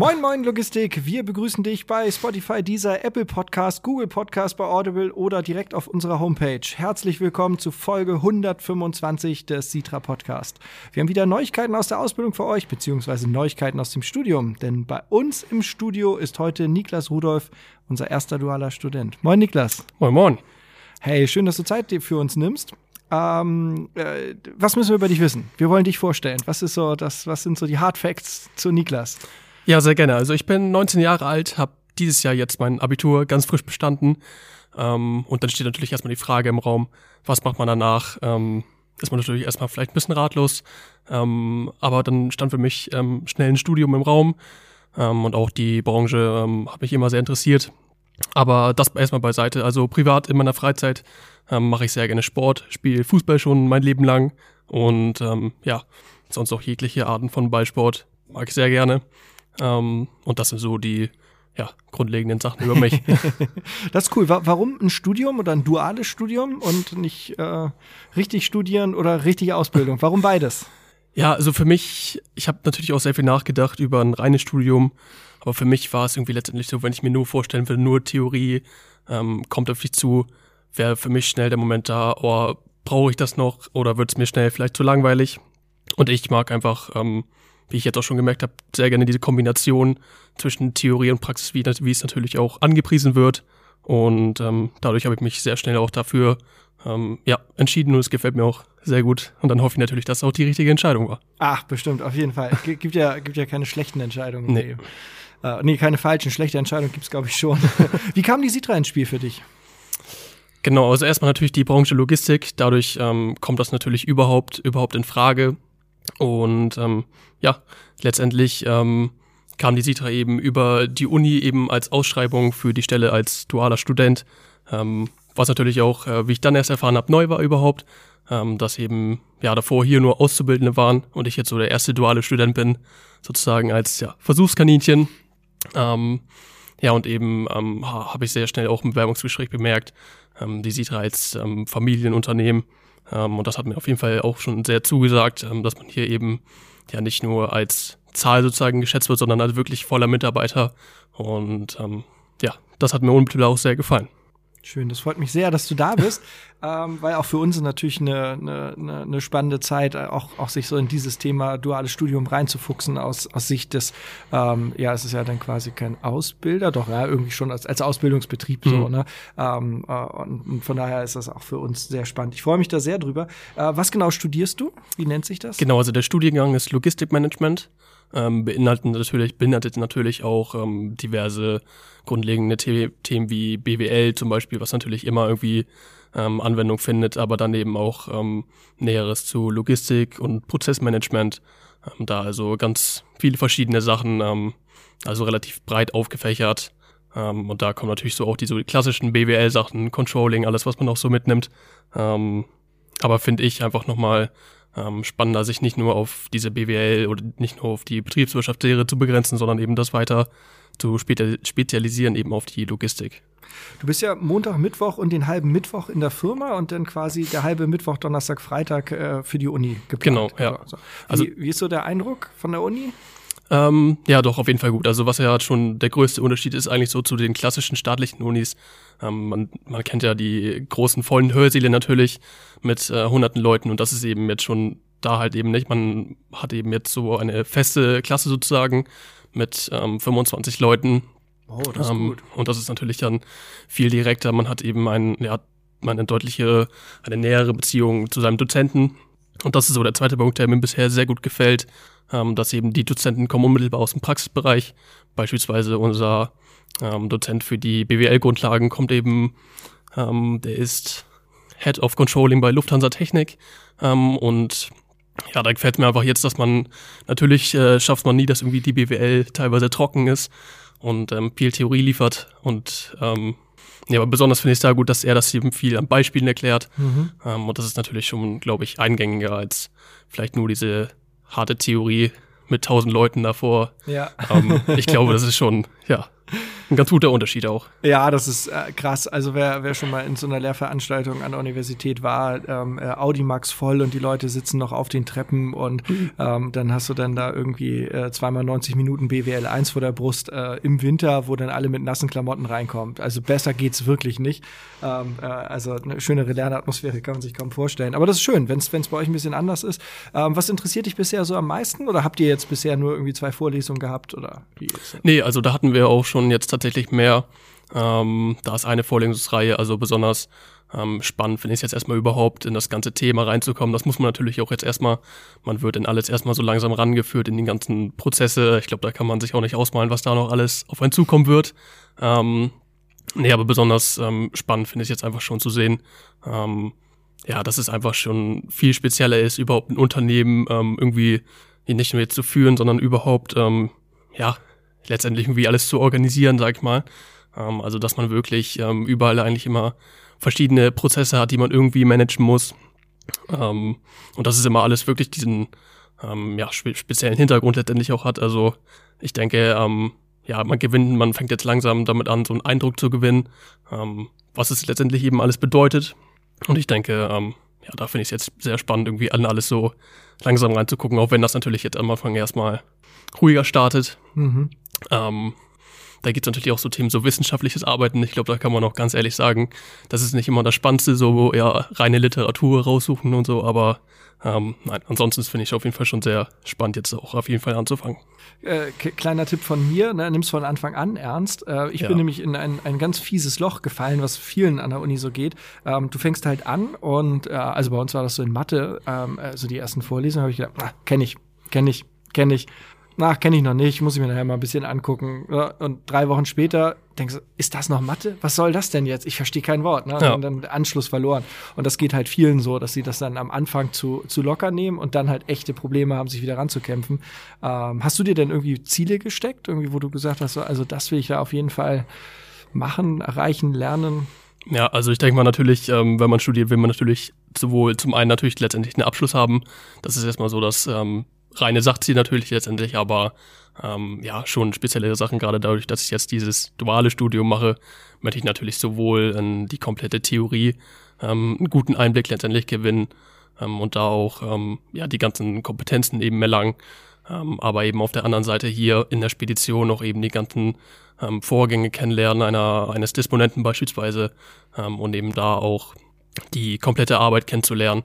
Moin, moin, Logistik. Wir begrüßen dich bei Spotify, dieser Apple Podcast, Google Podcast, bei Audible oder direkt auf unserer Homepage. Herzlich willkommen zu Folge 125 des Sitra Podcast. Wir haben wieder Neuigkeiten aus der Ausbildung für euch, beziehungsweise Neuigkeiten aus dem Studium. Denn bei uns im Studio ist heute Niklas Rudolf, unser erster dualer Student. Moin, Niklas. Moin, moin. Hey, schön, dass du Zeit für uns nimmst. Ähm, äh, was müssen wir über dich wissen? Wir wollen dich vorstellen. Was ist so das, was sind so die Hard Facts zu Niklas? Ja, sehr gerne. Also ich bin 19 Jahre alt, habe dieses Jahr jetzt mein Abitur ganz frisch bestanden. Ähm, und dann steht natürlich erstmal die Frage im Raum, was macht man danach? Ähm, ist man natürlich erstmal vielleicht ein bisschen ratlos. Ähm, aber dann stand für mich ähm, schnell ein Studium im Raum. Ähm, und auch die Branche ähm, hat mich immer sehr interessiert. Aber das erstmal beiseite. Also privat in meiner Freizeit mache ich sehr gerne Sport, spiele Fußball schon mein Leben lang und ja, sonst auch jegliche Arten von Ballsport mag ich sehr gerne. Ähm, und das sind so die ja, grundlegenden Sachen über mich. das ist cool. Warum ein Studium oder ein duales Studium und nicht äh, richtig studieren oder richtige Ausbildung? Warum beides? Ja, also für mich, ich habe natürlich auch sehr viel nachgedacht über ein reines Studium, aber für mich war es irgendwie letztendlich so, wenn ich mir nur vorstellen will, nur Theorie ähm, kommt auf dich zu, wäre für mich schnell der Moment da, oh, brauche ich das noch oder wird es mir schnell vielleicht zu langweilig? Und ich mag einfach, ähm, wie ich jetzt auch schon gemerkt habe, sehr gerne diese Kombination zwischen Theorie und Praxis, wie, wie es natürlich auch angepriesen wird. Und ähm, dadurch habe ich mich sehr schnell auch dafür ähm, ja, entschieden und es gefällt mir auch sehr gut. Und dann hoffe ich natürlich, dass es auch die richtige Entscheidung war. Ach, bestimmt, auf jeden Fall. G gibt ja, gibt ja keine schlechten Entscheidungen. Nee. Äh, nee, keine falschen, schlechte Entscheidungen gibt es, glaube ich, schon. wie kam die Sitra ins Spiel für dich? Genau, also erstmal natürlich die Branche Logistik. Dadurch ähm, kommt das natürlich überhaupt, überhaupt in Frage. Und ähm, ja, letztendlich ähm, kam die Sitra eben über die Uni eben als Ausschreibung für die Stelle als dualer Student. Ähm, was natürlich auch, äh, wie ich dann erst erfahren habe, neu war überhaupt, ähm, dass eben ja davor hier nur Auszubildende waren und ich jetzt so der erste duale Student bin, sozusagen als ja, Versuchskaninchen. Ähm, ja, und eben ähm, habe ich sehr schnell auch im Bewerbungsgespräch bemerkt, ähm, die Sitra als ähm, Familienunternehmen. Ähm, und das hat mir auf jeden Fall auch schon sehr zugesagt, ähm, dass man hier eben ja nicht nur als Zahl sozusagen geschätzt wird, sondern als wirklich voller Mitarbeiter. Und ähm, ja, das hat mir unmittelbar auch sehr gefallen. Schön, das freut mich sehr, dass du da bist, ähm, weil auch für uns natürlich eine, eine, eine spannende Zeit, auch, auch sich so in dieses Thema duales Studium reinzufuchsen aus, aus Sicht des, ähm, ja, es ist ja dann quasi kein Ausbilder, doch ja, irgendwie schon als, als Ausbildungsbetrieb mhm. so, ne? Ähm, äh, und, und, von daher ist das auch für uns sehr spannend. Ich freue mich da sehr drüber. Äh, was genau studierst du? Wie nennt sich das? Genau, also der Studiengang ist Logistikmanagement ähm, beinhaltet natürlich, beinhaltet natürlich auch ähm, diverse grundlegende The Themen wie BWL zum Beispiel, was natürlich immer irgendwie ähm, Anwendung findet, aber dann eben auch ähm, Näheres zu Logistik und Prozessmanagement. Ähm, da also ganz viele verschiedene Sachen, ähm, also relativ breit aufgefächert. Ähm, und da kommen natürlich so auch diese klassischen BWL-Sachen, Controlling, alles, was man auch so mitnimmt. Ähm, aber finde ich einfach nochmal ähm, spannender, sich nicht nur auf diese BWL oder nicht nur auf die Betriebswirtschaftslehre zu begrenzen, sondern eben das weiter zu spezialisieren eben auf die Logistik. Du bist ja Montag, Mittwoch und den halben Mittwoch in der Firma und dann quasi der halbe Mittwoch, Donnerstag, Freitag äh, für die Uni geplant. Genau, ja. Also, also, wie, wie ist so der Eindruck von der Uni? Ähm, ja, doch, auf jeden Fall gut. Also was ja schon der größte Unterschied ist eigentlich so zu den klassischen staatlichen Unis. Ähm, man, man kennt ja die großen vollen Hörsäle natürlich mit äh, hunderten Leuten und das ist eben jetzt schon da halt eben nicht. Man hat eben jetzt so eine feste Klasse sozusagen mit ähm, 25 Leuten. Oh, das ist ähm, gut. Und das ist natürlich dann viel direkter. Man hat eben ein, ja, eine deutliche, eine nähere Beziehung zu seinem Dozenten. Und das ist so der zweite Punkt, der mir bisher sehr gut gefällt ähm, dass eben die Dozenten kommen unmittelbar aus dem Praxisbereich. Beispielsweise unser ähm, Dozent für die BWL-Grundlagen kommt eben, ähm, der ist Head of Controlling bei Lufthansa Technik ähm, und ja, da gefällt mir einfach jetzt, dass man natürlich äh, schafft man nie, dass irgendwie die BWL teilweise trocken ist und ähm, viel Theorie liefert und ähm, ja, aber besonders finde ich es da gut, dass er das eben viel an Beispielen erklärt. Mhm. Ähm, und das ist natürlich schon, glaube ich, eingängiger als vielleicht nur diese harte Theorie mit tausend Leuten davor. Ja. Ähm, ich glaube, das ist schon, ja. Ein ganz guter Unterschied auch. Ja, das ist äh, krass. Also wer, wer schon mal in so einer Lehrveranstaltung an der Universität war, ähm, äh, Audimax voll und die Leute sitzen noch auf den Treppen und mhm. ähm, dann hast du dann da irgendwie äh, zweimal 90 Minuten BWL 1 vor der Brust äh, im Winter, wo dann alle mit nassen Klamotten reinkommt. Also besser geht's wirklich nicht. Ähm, äh, also eine schönere Lernatmosphäre kann man sich kaum vorstellen. Aber das ist schön, wenn es bei euch ein bisschen anders ist. Ähm, was interessiert dich bisher so am meisten? Oder habt ihr jetzt bisher nur irgendwie zwei Vorlesungen gehabt? Oder wie? Nee, also da hatten wir auch schon jetzt tatsächlich mehr. Ähm, da ist eine Vorlesungsreihe, also besonders ähm, spannend finde ich es jetzt erstmal überhaupt in das ganze Thema reinzukommen. Das muss man natürlich auch jetzt erstmal, man wird in alles erstmal so langsam rangeführt in die ganzen Prozesse. Ich glaube, da kann man sich auch nicht ausmalen, was da noch alles auf einen zukommen wird. Ähm, nee, aber besonders ähm, spannend finde ich jetzt einfach schon zu sehen, ähm, ja, dass es einfach schon viel spezieller ist, überhaupt ein Unternehmen ähm, irgendwie nicht nur jetzt zu führen, sondern überhaupt, ähm, ja, letztendlich irgendwie alles zu organisieren, sag ich mal. Ähm, also, dass man wirklich ähm, überall eigentlich immer verschiedene Prozesse hat, die man irgendwie managen muss. Ähm, und das ist immer alles wirklich diesen ähm, ja, spe speziellen Hintergrund letztendlich auch hat. Also ich denke, ähm, ja, man gewinnt, man fängt jetzt langsam damit an, so einen Eindruck zu gewinnen, ähm, was es letztendlich eben alles bedeutet. Und ich denke, ähm, ja, da finde ich es jetzt sehr spannend, irgendwie an alles so langsam reinzugucken, auch wenn das natürlich jetzt am Anfang erstmal ruhiger startet. Mhm. Ähm, da geht es natürlich auch so Themen, so wissenschaftliches Arbeiten. Ich glaube, da kann man auch ganz ehrlich sagen, das ist nicht immer das Spannendste, so ja, reine Literatur raussuchen und so, aber ähm, nein, ansonsten finde ich auf jeden Fall schon sehr spannend, jetzt auch auf jeden Fall anzufangen. Äh, kleiner Tipp von mir, ne, nimm's von Anfang an ernst. Äh, ich ja. bin nämlich in ein, ein ganz fieses Loch gefallen, was vielen an der Uni so geht. Ähm, du fängst halt an und äh, also bei uns war das so in Mathe, ähm, also die ersten Vorlesungen habe ich gedacht, ah, kenne ich, kenne ich, kenne ich ach, kenne ich noch nicht, muss ich mir nachher mal ein bisschen angucken. Und drei Wochen später denkst du, ist das noch Mathe? Was soll das denn jetzt? Ich verstehe kein Wort. Ne? Ja. Und dann Anschluss verloren. Und das geht halt vielen so, dass sie das dann am Anfang zu, zu locker nehmen und dann halt echte Probleme haben, sich wieder ranzukämpfen. Ähm, hast du dir denn irgendwie Ziele gesteckt, irgendwie, wo du gesagt hast, also das will ich da auf jeden Fall machen, erreichen, lernen? Ja, also ich denke mal natürlich, ähm, wenn man studiert, will man natürlich sowohl zum einen natürlich letztendlich einen Abschluss haben. Das ist erstmal so, dass ähm, reine Sachziel natürlich letztendlich, aber ähm, ja, schon spezielle Sachen, gerade dadurch, dass ich jetzt dieses duale Studium mache, möchte ich natürlich sowohl in die komplette Theorie ähm, einen guten Einblick letztendlich gewinnen ähm, und da auch ähm, ja die ganzen Kompetenzen eben erlangen, ähm, aber eben auf der anderen Seite hier in der Spedition auch eben die ganzen ähm, Vorgänge kennenlernen einer eines Disponenten beispielsweise ähm, und eben da auch die komplette Arbeit kennenzulernen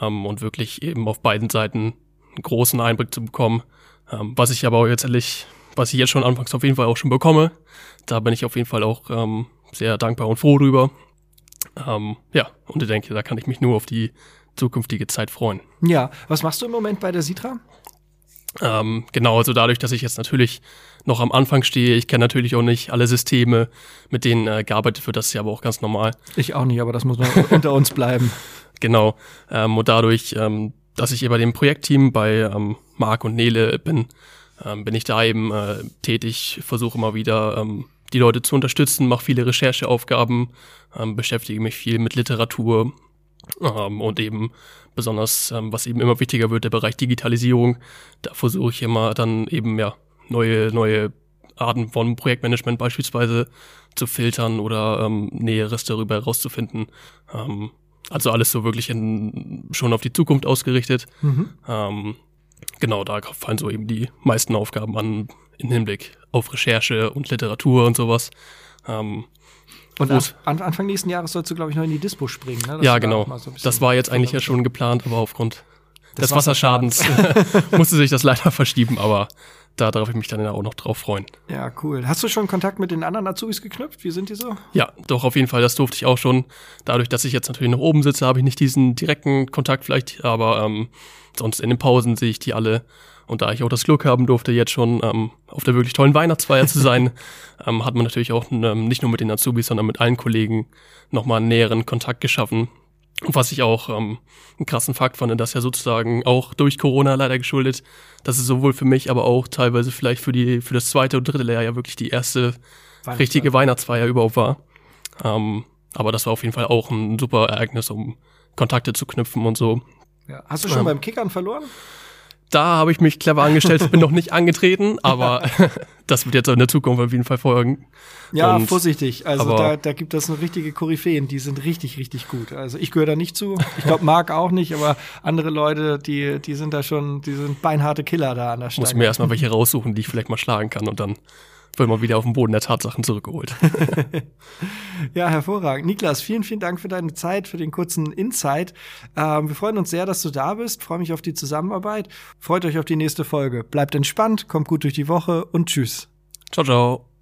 ähm, und wirklich eben auf beiden Seiten einen großen Einblick zu bekommen. Ähm, was ich aber jetzt ehrlich, was ich jetzt schon anfangs auf jeden Fall auch schon bekomme, da bin ich auf jeden Fall auch ähm, sehr dankbar und froh drüber. Ähm, ja, und ich denke, da kann ich mich nur auf die zukünftige Zeit freuen. Ja, was machst du im Moment bei der Sitra? Ähm, genau, also dadurch, dass ich jetzt natürlich noch am Anfang stehe, ich kenne natürlich auch nicht alle Systeme, mit denen äh, gearbeitet wird, das ist ja aber auch ganz normal. Ich auch nicht, aber das muss man unter uns bleiben. Genau, ähm, und dadurch ähm, dass ich bei dem Projektteam bei ähm, Marc und Nele bin, ähm, bin ich da eben äh, tätig, versuche immer wieder ähm, die Leute zu unterstützen, mache viele Rechercheaufgaben, ähm, beschäftige mich viel mit Literatur ähm, und eben besonders, ähm, was eben immer wichtiger wird, der Bereich Digitalisierung. Da versuche ich immer dann eben ja neue neue Arten von Projektmanagement beispielsweise zu filtern oder ähm, Näheres darüber herauszufinden. Ähm, also alles so wirklich in, schon auf die Zukunft ausgerichtet. Mhm. Ähm, genau, da fallen so eben die meisten Aufgaben an im Hinblick auf Recherche und Literatur und sowas. Ähm, und an, an, Anfang nächsten Jahres sollst du, glaube ich, noch in die Dispo springen. Ne? Ja, genau. So das war jetzt eigentlich ja schon geplant, aber aufgrund des, des Wasserschadens musste sich das leider verschieben, aber da darf ich mich dann auch noch drauf freuen. Ja, cool. Hast du schon Kontakt mit den anderen Azubis geknüpft? Wie sind die so? Ja, doch, auf jeden Fall. Das durfte ich auch schon. Dadurch, dass ich jetzt natürlich noch oben sitze, habe ich nicht diesen direkten Kontakt vielleicht, aber ähm, sonst in den Pausen sehe ich die alle. Und da ich auch das Glück haben durfte, jetzt schon ähm, auf der wirklich tollen Weihnachtsfeier zu sein, ähm, hat man natürlich auch ähm, nicht nur mit den Azubis, sondern mit allen Kollegen nochmal einen näheren Kontakt geschaffen. Was ich auch ähm, einen krassen Fakt fand, dass ja sozusagen auch durch Corona leider geschuldet, dass es sowohl für mich, aber auch teilweise vielleicht für die für das zweite und dritte Lehrjahr ja wirklich die erste richtige Weihnachtsfeier überhaupt war. Ähm, aber das war auf jeden Fall auch ein super Ereignis, um Kontakte zu knüpfen und so. Ja. Hast du schon ähm, beim Kickern verloren? Da habe ich mich clever angestellt, bin noch nicht angetreten, aber das wird jetzt in der Zukunft auf jeden Fall folgen. Ja, Und, vorsichtig. Also da, da gibt es eine richtige Koryphäen, die sind richtig, richtig gut. Also ich gehöre da nicht zu. Ich glaube, Marc auch nicht, aber andere Leute, die, die sind da schon, die sind beinharte Killer da an der Stelle. Muss mir erstmal welche raussuchen, die ich vielleicht mal schlagen kann und dann wird man wieder auf den Boden der Tatsachen zurückgeholt. ja, hervorragend. Niklas, vielen, vielen Dank für deine Zeit, für den kurzen Insight. Ähm, wir freuen uns sehr, dass du da bist. Freue mich auf die Zusammenarbeit. Freut euch auf die nächste Folge. Bleibt entspannt, kommt gut durch die Woche und tschüss. Ciao, ciao.